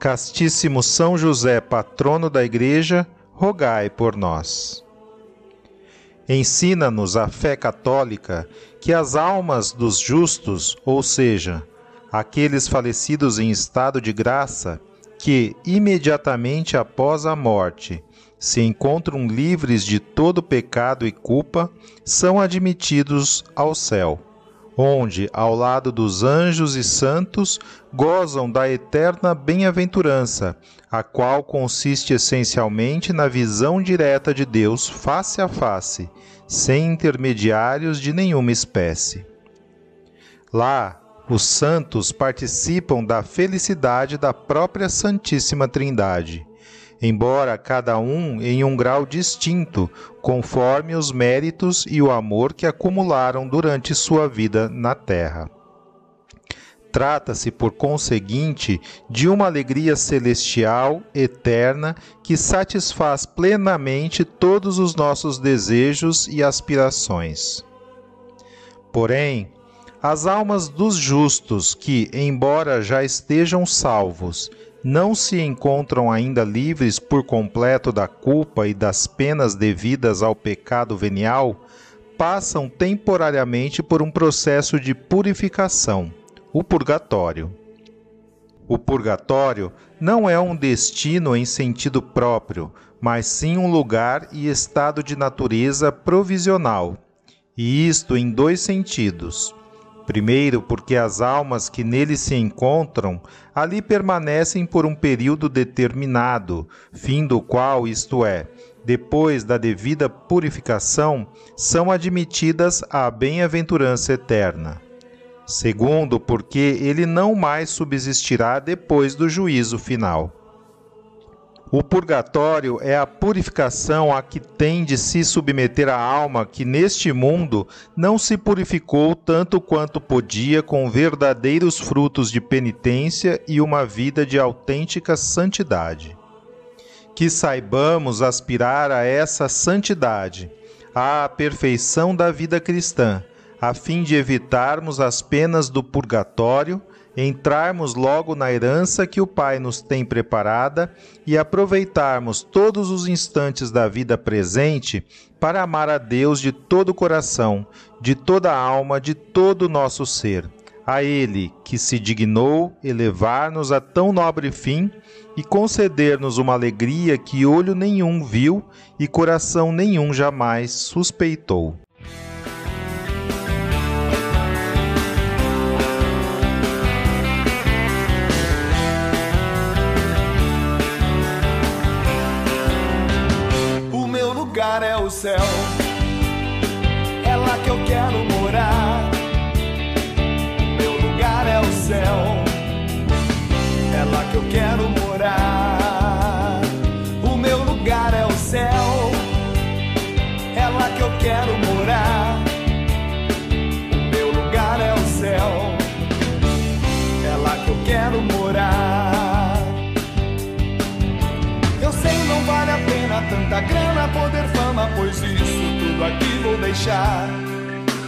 Castíssimo São José, patrono da Igreja, rogai por nós. Ensina-nos a fé católica que as almas dos justos, ou seja, aqueles falecidos em estado de graça, que imediatamente após a morte se encontram livres de todo pecado e culpa, são admitidos ao céu onde, ao lado dos anjos e santos, gozam da eterna bem-aventurança, a qual consiste essencialmente na visão direta de Deus face a face, sem intermediários de nenhuma espécie. Lá, os santos participam da felicidade da própria Santíssima Trindade embora cada um em um grau distinto, conforme os méritos e o amor que acumularam durante sua vida na terra. Trata-se, por conseguinte, de uma alegria celestial, eterna, que satisfaz plenamente todos os nossos desejos e aspirações. Porém, as almas dos justos que, embora já estejam salvos, não se encontram ainda livres por completo da culpa e das penas devidas ao pecado venial, passam temporariamente por um processo de purificação, o purgatório. O purgatório não é um destino em sentido próprio, mas sim um lugar e estado de natureza provisional, e isto em dois sentidos. Primeiro, porque as almas que nele se encontram ali permanecem por um período determinado, fim do qual, isto é, depois da devida purificação, são admitidas à bem-aventurança eterna. Segundo, porque ele não mais subsistirá depois do juízo final. O purgatório é a purificação a que tem de se submeter a alma que neste mundo não se purificou tanto quanto podia com verdadeiros frutos de penitência e uma vida de autêntica santidade. Que saibamos aspirar a essa santidade, à perfeição da vida cristã, a fim de evitarmos as penas do purgatório entrarmos logo na herança que o Pai nos tem preparada e aproveitarmos todos os instantes da vida presente para amar a Deus de todo o coração, de toda a alma, de todo o nosso ser. A Ele que se dignou elevar-nos a tão nobre fim e conceder-nos uma alegria que olho nenhum viu e coração nenhum jamais suspeitou. Céu. É lá que eu quero morar. Meu lugar é o céu. É lá que eu quero morar. Grana, poder pois isso tudo aqui vou deixar.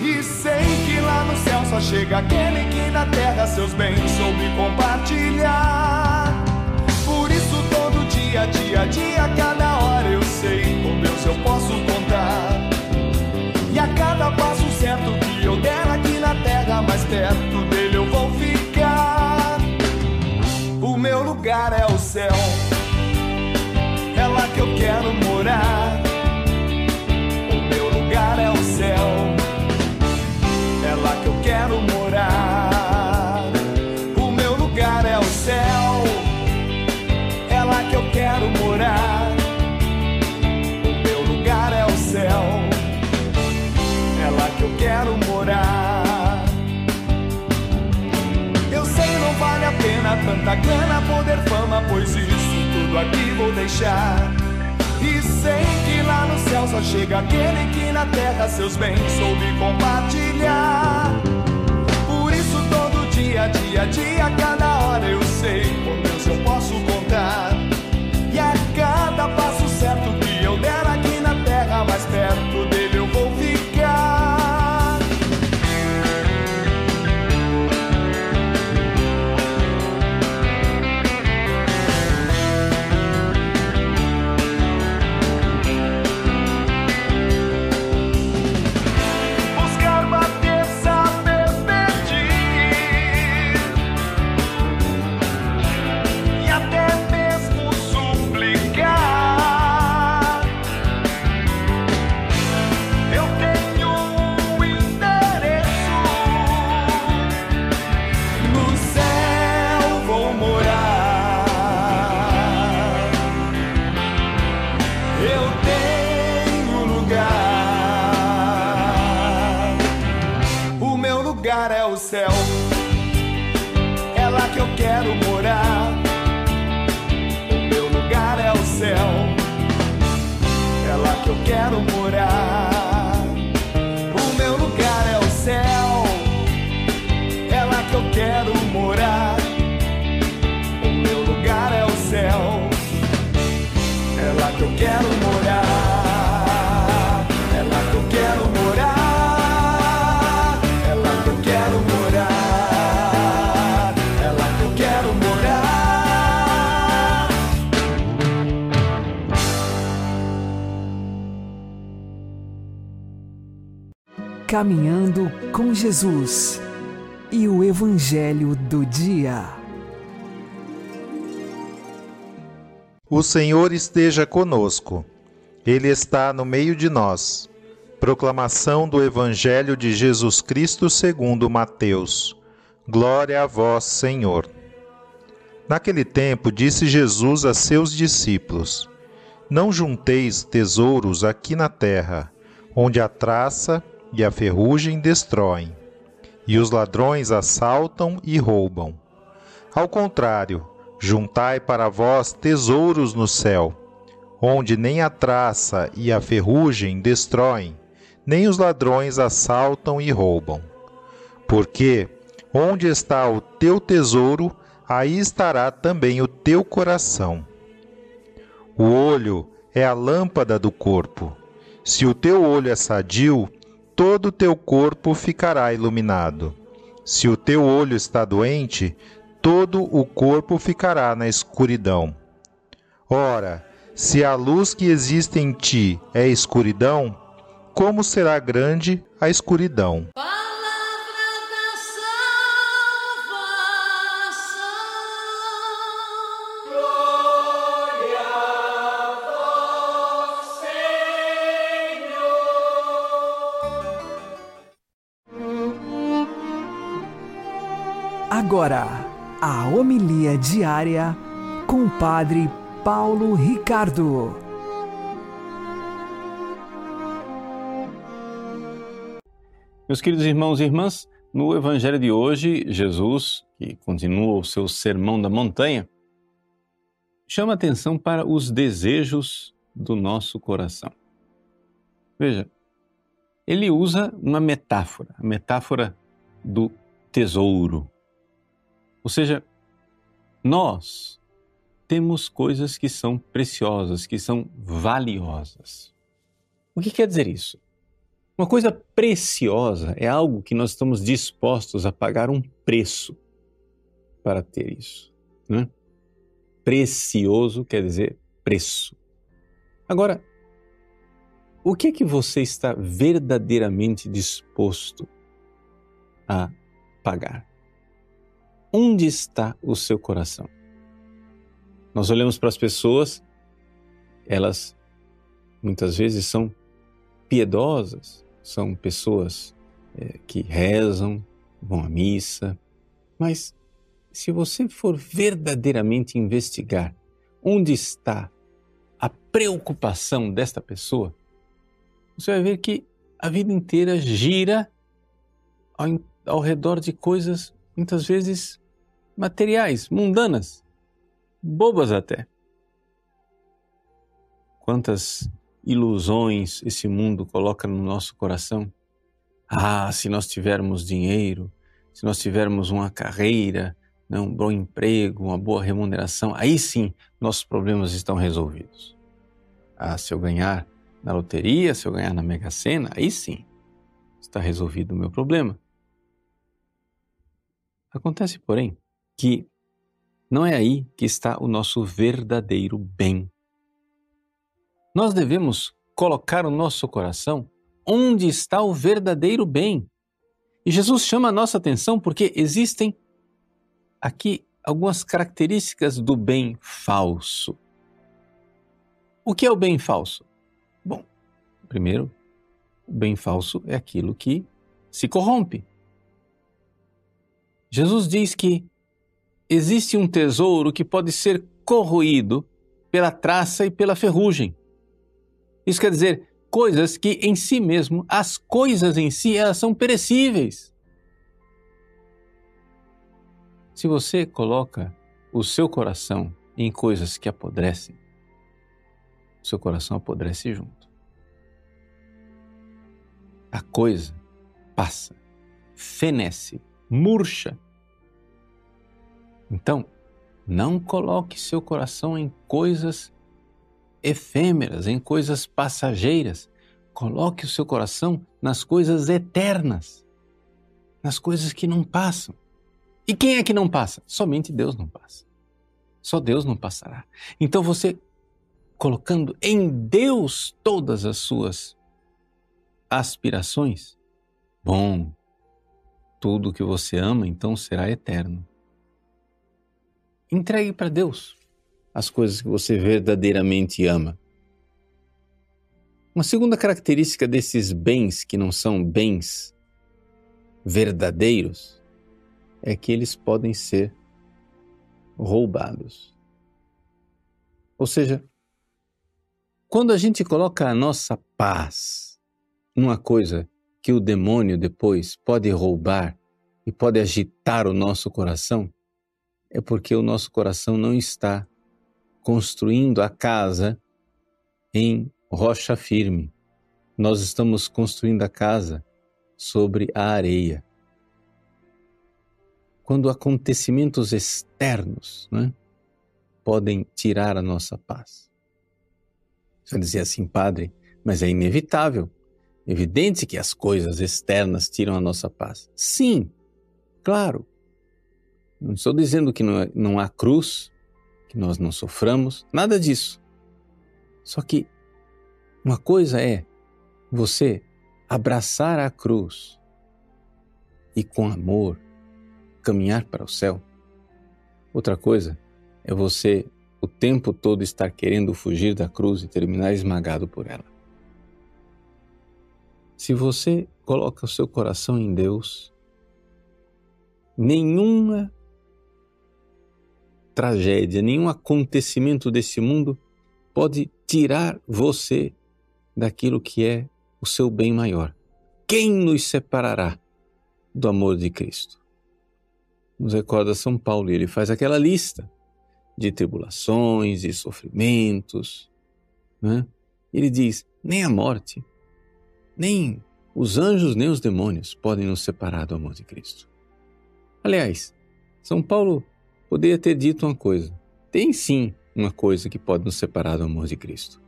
E sei que lá no céu só chega aquele que na terra seus bens soube compartilhar. Por isso todo dia, dia dia, cada hora eu sei com Deus eu posso contar. E a cada passo certo que eu der aqui na terra, mais perto dele eu vou ficar. O meu lugar é o céu, é lá que eu quero morar. Tanta grana, poder, fama, pois isso tudo aqui vou deixar. E sei que lá no céu só chega aquele que na terra seus bens soube compartilhar. Por isso todo dia, dia, dia, cada hora eu sei com Deus eu posso contar. Caminhando com Jesus e o Evangelho do Dia. O Senhor esteja conosco. Ele está no meio de nós. Proclamação do Evangelho de Jesus Cristo segundo Mateus. Glória a vós, Senhor. Naquele tempo disse Jesus a seus discípulos: Não junteis tesouros aqui na terra, onde a traça e a ferrugem destroem, e os ladrões assaltam e roubam. Ao contrário, juntai para vós tesouros no céu, onde nem a traça e a ferrugem destroem, nem os ladrões assaltam e roubam. Porque onde está o teu tesouro, aí estará também o teu coração. O olho é a lâmpada do corpo. Se o teu olho é sadio, todo o teu corpo ficará iluminado. Se o teu olho está doente, todo o corpo ficará na escuridão. Ora, se a luz que existe em ti é escuridão, como será grande a escuridão? Agora, a homilia diária com o Padre Paulo Ricardo. Meus queridos irmãos e irmãs, no Evangelho de hoje, Jesus, que continua o seu sermão da montanha, chama atenção para os desejos do nosso coração. Veja, ele usa uma metáfora, a metáfora do tesouro. Ou seja, nós temos coisas que são preciosas, que são valiosas. O que quer dizer isso? Uma coisa preciosa é algo que nós estamos dispostos a pagar um preço para ter isso. Né? Precioso quer dizer preço. Agora, o que é que você está verdadeiramente disposto a pagar? Onde está o seu coração? Nós olhamos para as pessoas, elas muitas vezes são piedosas, são pessoas é, que rezam, vão à missa, mas se você for verdadeiramente investigar onde está a preocupação desta pessoa, você vai ver que a vida inteira gira ao, ao redor de coisas muitas vezes materiais, mundanas, bobas até. Quantas ilusões esse mundo coloca no nosso coração. Ah, se nós tivermos dinheiro, se nós tivermos uma carreira, né, um bom emprego, uma boa remuneração, aí sim nossos problemas estão resolvidos. Ah, se eu ganhar na loteria, se eu ganhar na Mega Sena, aí sim está resolvido o meu problema. Acontece, porém, que não é aí que está o nosso verdadeiro bem. Nós devemos colocar o nosso coração onde está o verdadeiro bem. E Jesus chama a nossa atenção porque existem aqui algumas características do bem falso. O que é o bem falso? Bom, primeiro, o bem falso é aquilo que se corrompe. Jesus diz que existe um tesouro que pode ser corroído pela traça e pela ferrugem. Isso quer dizer, coisas que em si mesmo, as coisas em si, elas são perecíveis. Se você coloca o seu coração em coisas que apodrecem, seu coração apodrece junto. A coisa passa, fenece, murcha. Então, não coloque seu coração em coisas efêmeras, em coisas passageiras. Coloque o seu coração nas coisas eternas, nas coisas que não passam. E quem é que não passa? Somente Deus não passa. Só Deus não passará. Então você colocando em Deus todas as suas aspirações, bom, tudo que você ama então será eterno. Entregue para Deus as coisas que você verdadeiramente ama. Uma segunda característica desses bens que não são bens verdadeiros é que eles podem ser roubados. Ou seja, quando a gente coloca a nossa paz numa coisa que o demônio depois pode roubar e pode agitar o nosso coração, é porque o nosso coração não está construindo a casa em rocha firme. Nós estamos construindo a casa sobre a areia quando acontecimentos externos né, podem tirar a nossa paz. Você dizer assim, padre, mas é inevitável. Evidente que as coisas externas tiram a nossa paz. Sim, claro. Não estou dizendo que não, é, não há cruz, que nós não soframos, nada disso. Só que uma coisa é você abraçar a cruz e com amor caminhar para o céu. Outra coisa é você o tempo todo estar querendo fugir da cruz e terminar esmagado por ela. Se você coloca o seu coração em Deus, nenhuma tragédia, nenhum acontecimento desse mundo pode tirar você daquilo que é o seu bem maior. Quem nos separará do amor de Cristo? nos recorda São Paulo e ele faz aquela lista de tribulações e sofrimentos. Né? Ele diz: nem a morte, nem os anjos, nem os demônios podem nos separar do amor de Cristo. Aliás, São Paulo poderia ter dito uma coisa: tem sim uma coisa que pode nos separar do amor de Cristo.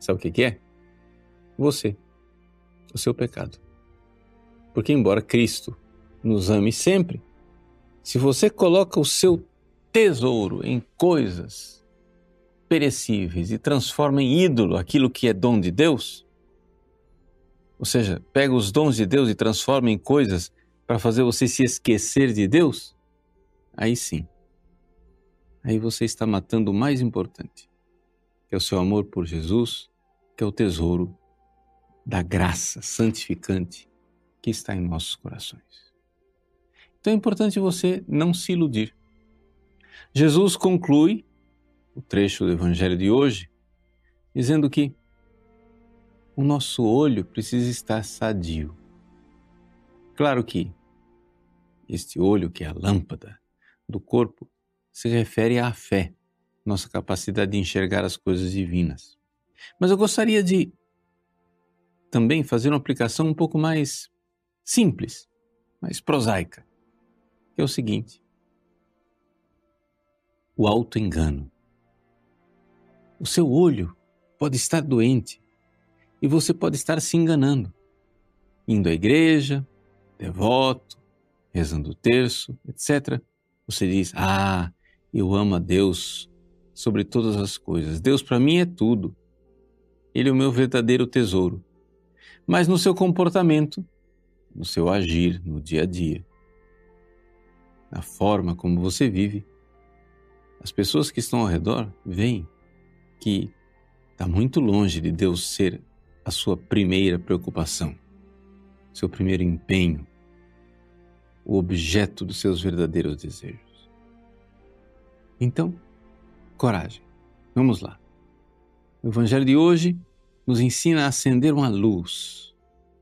Sabe o que é? Você, o seu pecado. Porque, embora Cristo nos ame sempre, se você coloca o seu tesouro em coisas perecíveis e transforma em ídolo aquilo que é dom de Deus, ou seja, pega os dons de Deus e transforma em coisas para fazer você se esquecer de Deus, aí sim. Aí você está matando o mais importante, que é o seu amor por Jesus, que é o tesouro da graça santificante que está em nossos corações. Então é importante você não se iludir. Jesus conclui o trecho do Evangelho de hoje dizendo que o nosso olho precisa estar sadio. Claro que este olho, que é a lâmpada do corpo se refere à fé, nossa capacidade de enxergar as coisas divinas. Mas eu gostaria de também fazer uma aplicação um pouco mais simples, mais prosaica, que é o seguinte: o auto-engano. O seu olho pode estar doente e você pode estar se enganando, indo à igreja, devoto, rezando o terço, etc. Você diz: Ah, eu amo a Deus sobre todas as coisas. Deus para mim é tudo. Ele é o meu verdadeiro tesouro. Mas no seu comportamento, no seu agir, no dia a dia, na forma como você vive, as pessoas que estão ao redor veem que está muito longe de Deus ser a sua primeira preocupação, seu primeiro empenho, o objeto dos seus verdadeiros desejos. Então, coragem. Vamos lá. O Evangelho de hoje nos ensina a acender uma luz,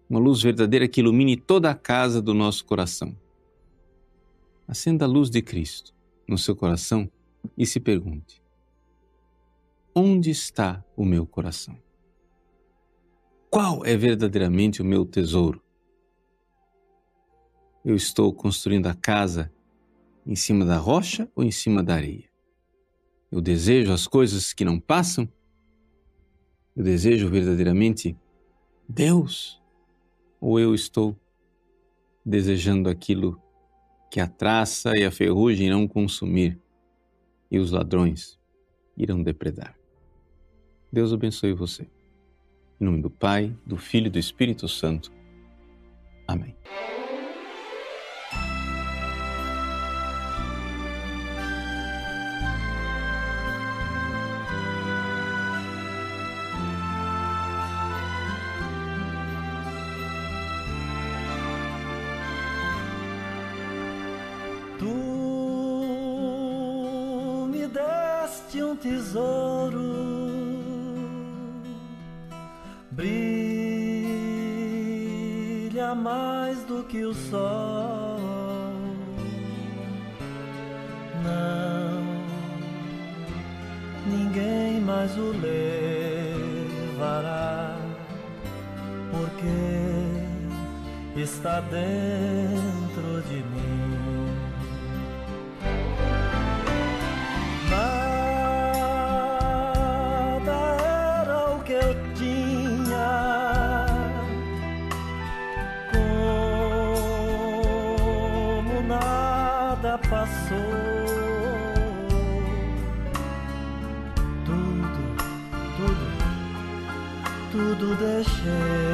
uma luz verdadeira que ilumine toda a casa do nosso coração. Acenda a luz de Cristo no seu coração e se pergunte: onde está o meu coração? Qual é verdadeiramente o meu tesouro? Eu estou construindo a casa em cima da rocha ou em cima da areia? Eu desejo as coisas que não passam? Eu desejo verdadeiramente Deus? Ou eu estou desejando aquilo que a traça e a ferrugem irão consumir e os ladrões irão depredar? Deus abençoe você. Em nome do Pai, do Filho e do Espírito Santo. Amém. Brilha mais do que o sol. Não, ninguém mais o levará, porque está dentro de mim. 谢。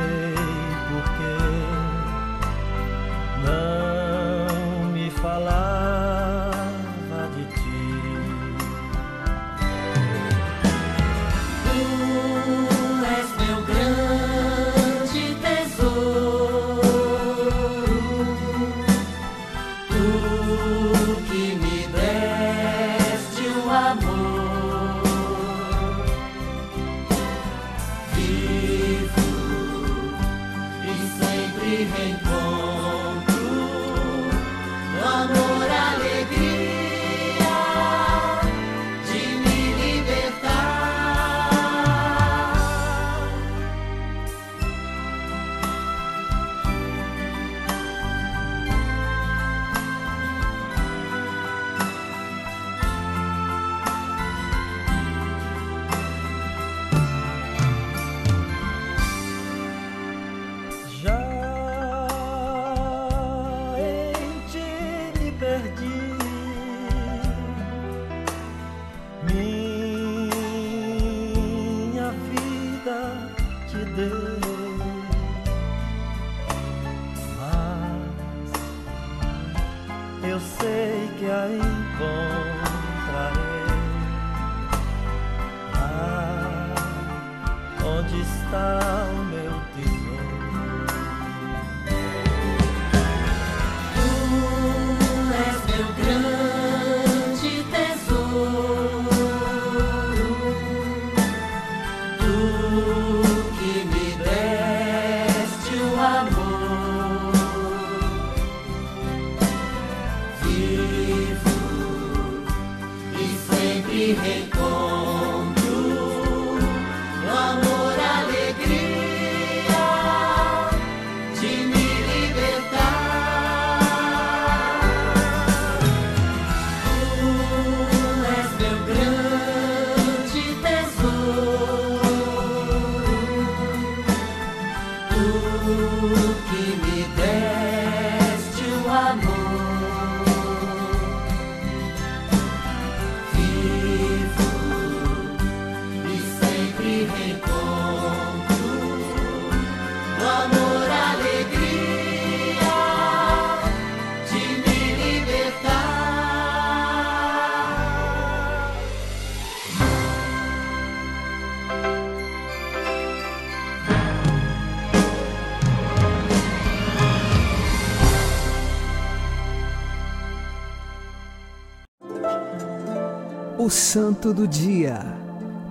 O Santo do Dia,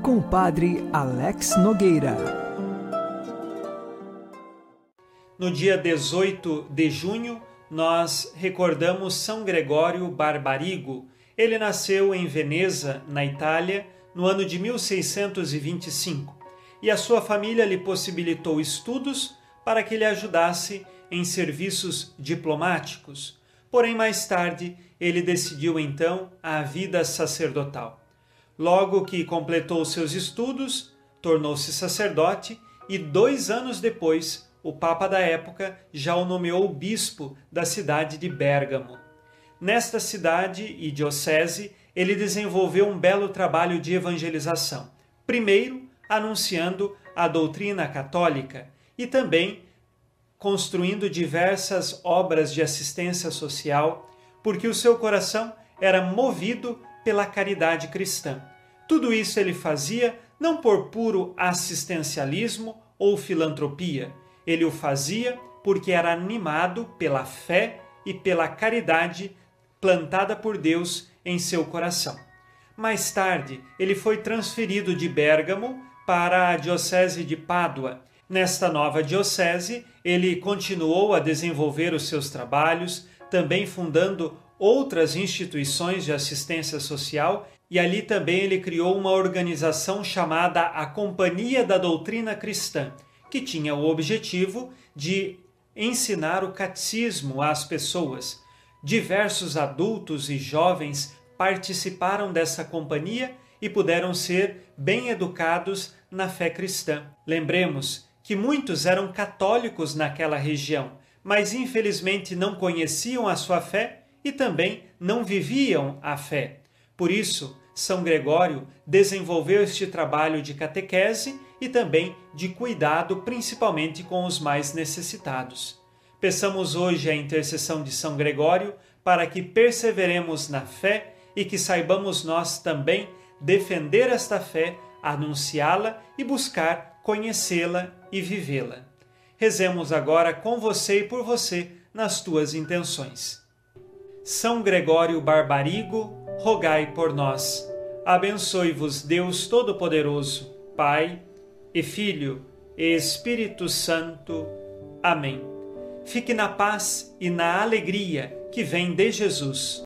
com o Padre Alex Nogueira. No dia 18 de junho, nós recordamos São Gregório Barbarigo. Ele nasceu em Veneza, na Itália, no ano de 1625, e a sua família lhe possibilitou estudos para que lhe ajudasse em serviços diplomáticos. Porém, mais tarde, ele decidiu então a vida sacerdotal. Logo que completou seus estudos, tornou-se sacerdote e dois anos depois, o Papa da época já o nomeou bispo da cidade de Bérgamo. Nesta cidade e diocese, ele desenvolveu um belo trabalho de evangelização. Primeiro, anunciando a doutrina católica e também construindo diversas obras de assistência social, porque o seu coração era movido pela caridade cristã. Tudo isso ele fazia não por puro assistencialismo ou filantropia, ele o fazia porque era animado pela fé e pela caridade plantada por Deus em seu coração. Mais tarde, ele foi transferido de Bérgamo para a Diocese de Pádua. Nesta nova diocese, ele continuou a desenvolver os seus trabalhos, também fundando outras instituições de assistência social, e ali também ele criou uma organização chamada a Companhia da Doutrina Cristã, que tinha o objetivo de ensinar o catecismo às pessoas. Diversos adultos e jovens participaram dessa companhia e puderam ser bem educados na fé cristã. Lembremos que muitos eram católicos naquela região, mas infelizmente não conheciam a sua fé e também não viviam a fé. Por isso, São Gregório desenvolveu este trabalho de catequese e também de cuidado, principalmente com os mais necessitados. Peçamos hoje a intercessão de São Gregório para que perseveremos na fé e que saibamos nós também defender esta fé, anunciá-la e buscar conhecê-la e vivê-la. Rezemos agora com você e por você nas tuas intenções. São Gregório Barbarigo, rogai por nós. Abençoe-vos Deus Todo-Poderoso, Pai e Filho e Espírito Santo. Amém. Fique na paz e na alegria que vem de Jesus.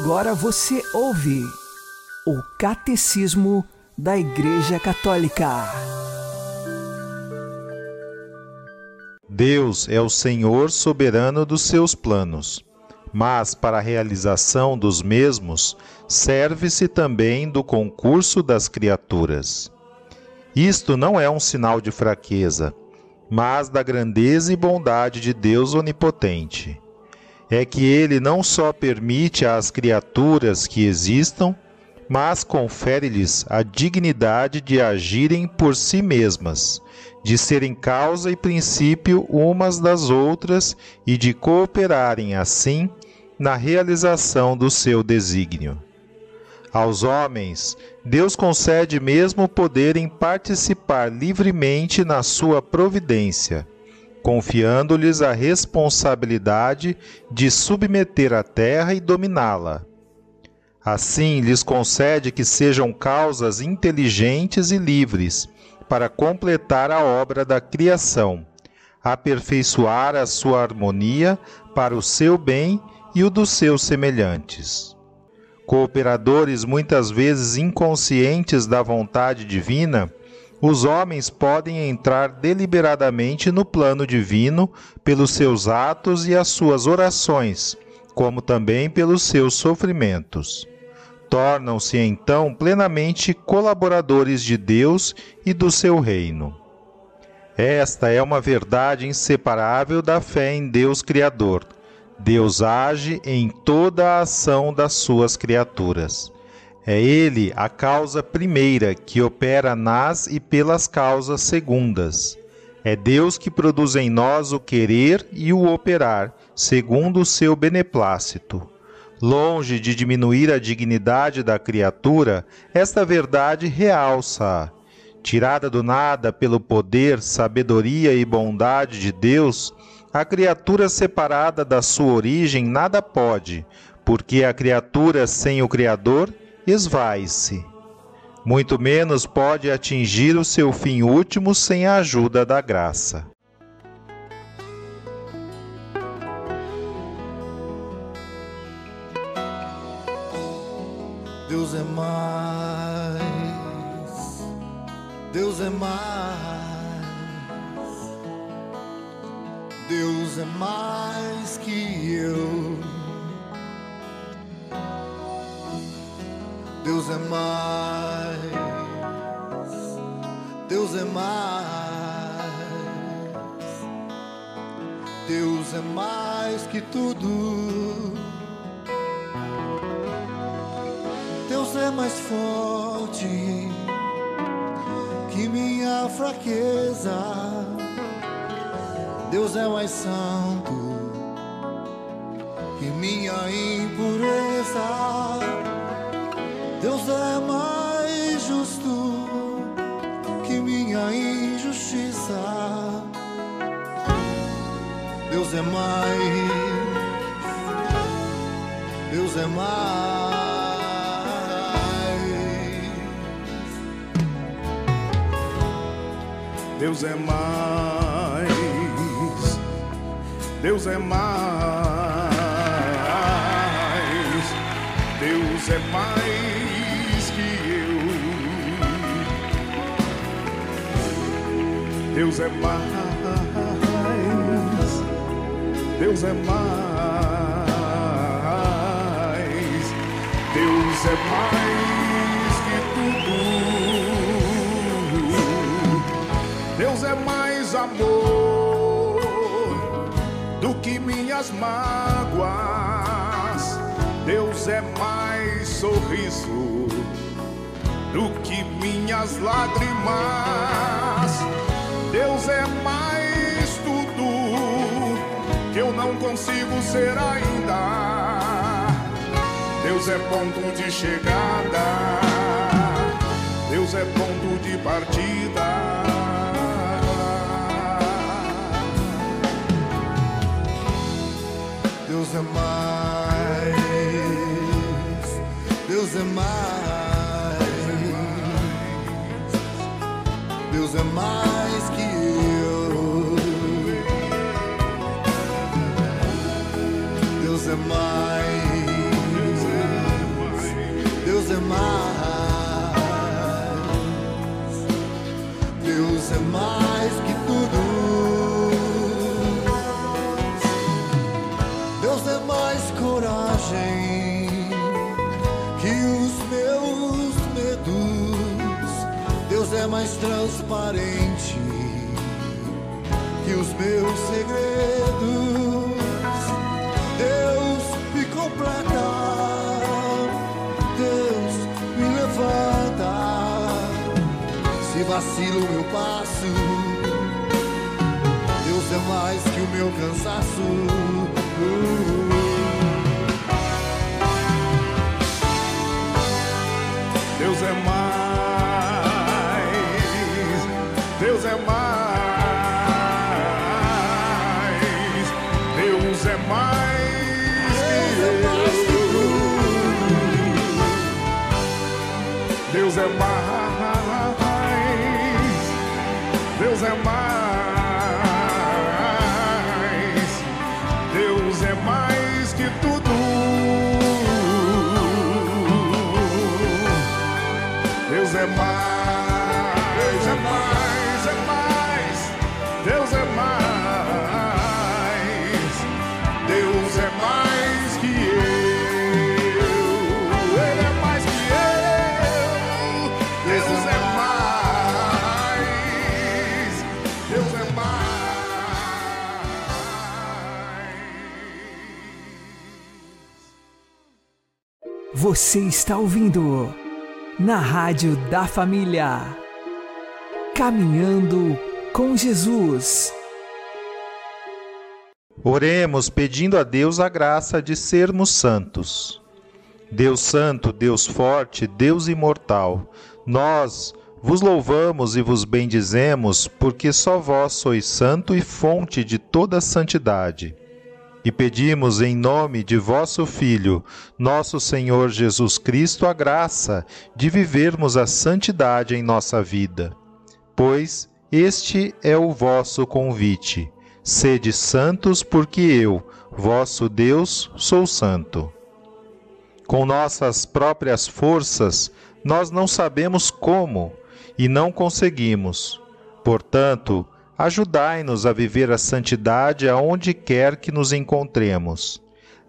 Agora você ouve o Catecismo da Igreja Católica. Deus é o Senhor soberano dos seus planos, mas para a realização dos mesmos serve-se também do concurso das criaturas. Isto não é um sinal de fraqueza, mas da grandeza e bondade de Deus onipotente. É que ele não só permite às criaturas que existam, mas confere-lhes a dignidade de agirem por si mesmas, de serem causa e princípio umas das outras e de cooperarem assim na realização do seu desígnio. Aos homens, Deus concede mesmo o poder em participar livremente na sua providência, confiando-lhes a responsabilidade de submeter a terra e dominá-la. Assim, lhes concede que sejam causas inteligentes e livres para completar a obra da criação, aperfeiçoar a sua harmonia para o seu bem e o dos seus semelhantes. Cooperadores muitas vezes inconscientes da vontade divina, os homens podem entrar deliberadamente no plano divino pelos seus atos e as suas orações, como também pelos seus sofrimentos. Tornam-se então plenamente colaboradores de Deus e do seu reino. Esta é uma verdade inseparável da fé em Deus Criador. Deus age em toda a ação das suas criaturas. É Ele a causa primeira que opera nas e pelas causas segundas. É Deus que produz em nós o querer e o operar, segundo o seu beneplácito. Longe de diminuir a dignidade da criatura, esta verdade realça-a. Tirada do nada pelo poder, sabedoria e bondade de Deus, a criatura separada da sua origem nada pode, porque a criatura sem o Criador esvai-se. Muito menos pode atingir o seu fim último sem a ajuda da graça. Deus é mais, Deus é mais, Deus é mais que eu. Deus é mais, Deus é mais, Deus é mais que tudo. Deus é mais forte que minha fraqueza. Deus é mais santo que minha impureza. Deus é mais justo que minha injustiça. Deus é mais, Deus é mais. Deus é mais, Deus é mais, Deus é mais Deus é mais, Deus é mais, Deus é mais que tudo. Deus é mais amor do que minhas mágoas. Deus é mais sorriso do que minhas lágrimas. Deus é mais tudo que eu não consigo ser ainda. Deus é ponto de chegada. Deus é ponto de partida. Deus é mais, Deus é mais, Deus é mais é mais, Deus é mais, Deus é mais que tudo. Deus é mais coragem que os meus medos. Deus é mais transparente que os meus segredos. Me completa, Deus me levanta. Se vacilo meu passo, Deus é mais que o meu cansaço. Deus é mais, é mais, Deus é mais, Você está ouvindo na Rádio da Família. Caminhando com Jesus. Oremos pedindo a Deus a graça de sermos santos. Deus Santo, Deus Forte, Deus Imortal, nós vos louvamos e vos bendizemos, porque só vós sois santo e fonte de toda santidade. E pedimos em nome de vosso Filho, nosso Senhor Jesus Cristo, a graça de vivermos a santidade em nossa vida. Pois este é o vosso convite. Sede santos, porque eu, vosso Deus, sou santo. Com nossas próprias forças, nós não sabemos como e não conseguimos. Portanto, ajudai-nos a viver a santidade aonde quer que nos encontremos.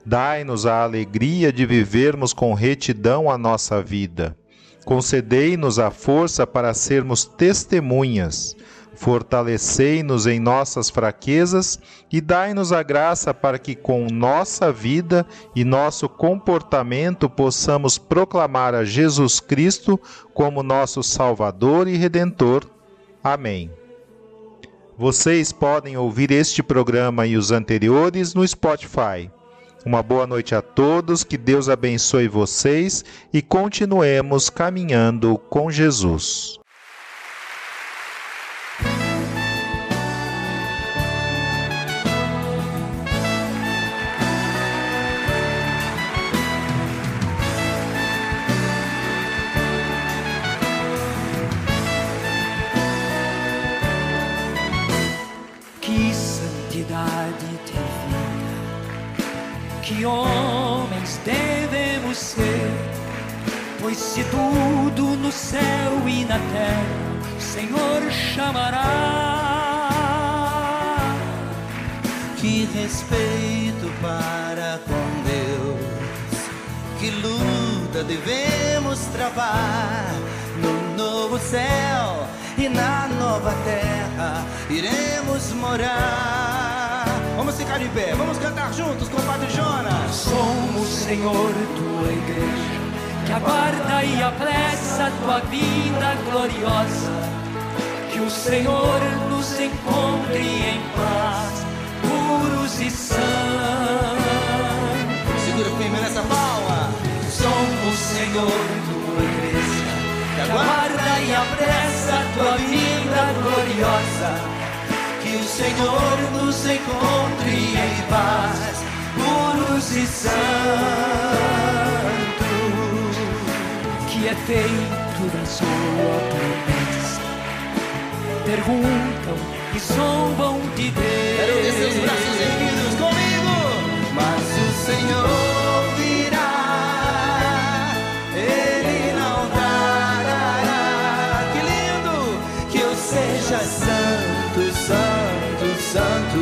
Dai-nos a alegria de vivermos com retidão a nossa vida. Concedei-nos a força para sermos testemunhas. Fortalecei-nos em nossas fraquezas e dai-nos a graça para que, com nossa vida e nosso comportamento, possamos proclamar a Jesus Cristo como nosso Salvador e Redentor. Amém. Vocês podem ouvir este programa e os anteriores no Spotify. Uma boa noite a todos, que Deus abençoe vocês e continuemos caminhando com Jesus. Chamará. Que respeito para com Deus, que luta devemos travar no novo céu e na nova terra iremos morar. Vamos ficar de pé, vamos cantar juntos com o Padre Jonas. Somos, Senhor, tua igreja, que aguarda e apressa tua vida gloriosa. Que o Senhor nos encontre em paz, puros e santos. Segura firme nessa palma. Somos, Senhor, tua igreja, que aguarda e apressa a tua vida gloriosa. Que o Senhor nos encontre em paz, puros e santos. Que é feito da sua promessa. Perguntam e zombam de Deus. Quero ver seus braços erguidos comigo. Mas o Senhor virá, Ele não tardará. Que lindo que eu seja santo, santo, santo,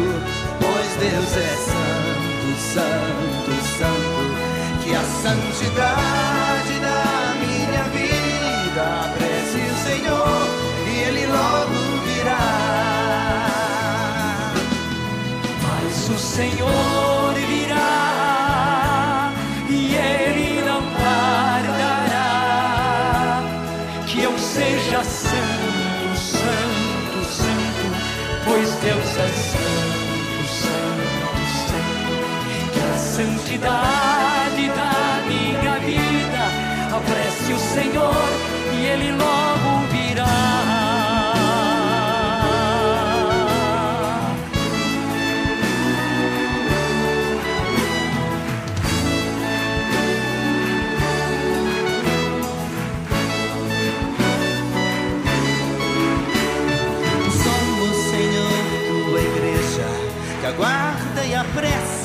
pois Deus é santo, santo, santo. Que a santidade da minha vida apresse o Senhor e Ele logo Mas o Senhor virá e Ele não tardará. Que eu seja santo, santo, santo, pois Deus é santo, santo, santo. Que a santidade da minha vida apresse o Senhor e Ele logo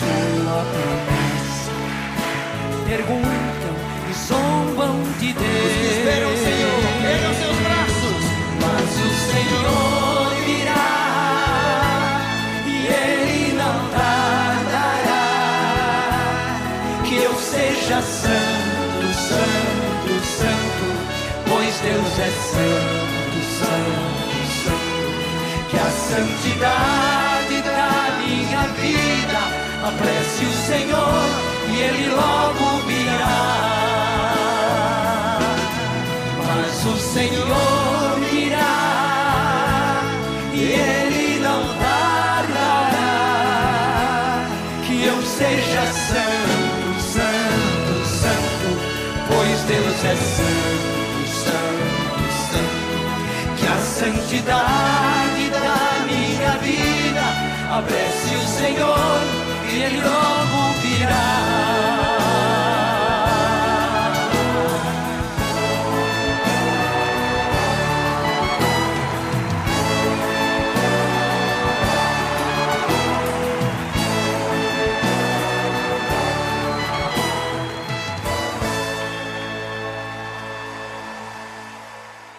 da sua promessa. Santidade da minha vida apresse o Senhor e Ele logo virá.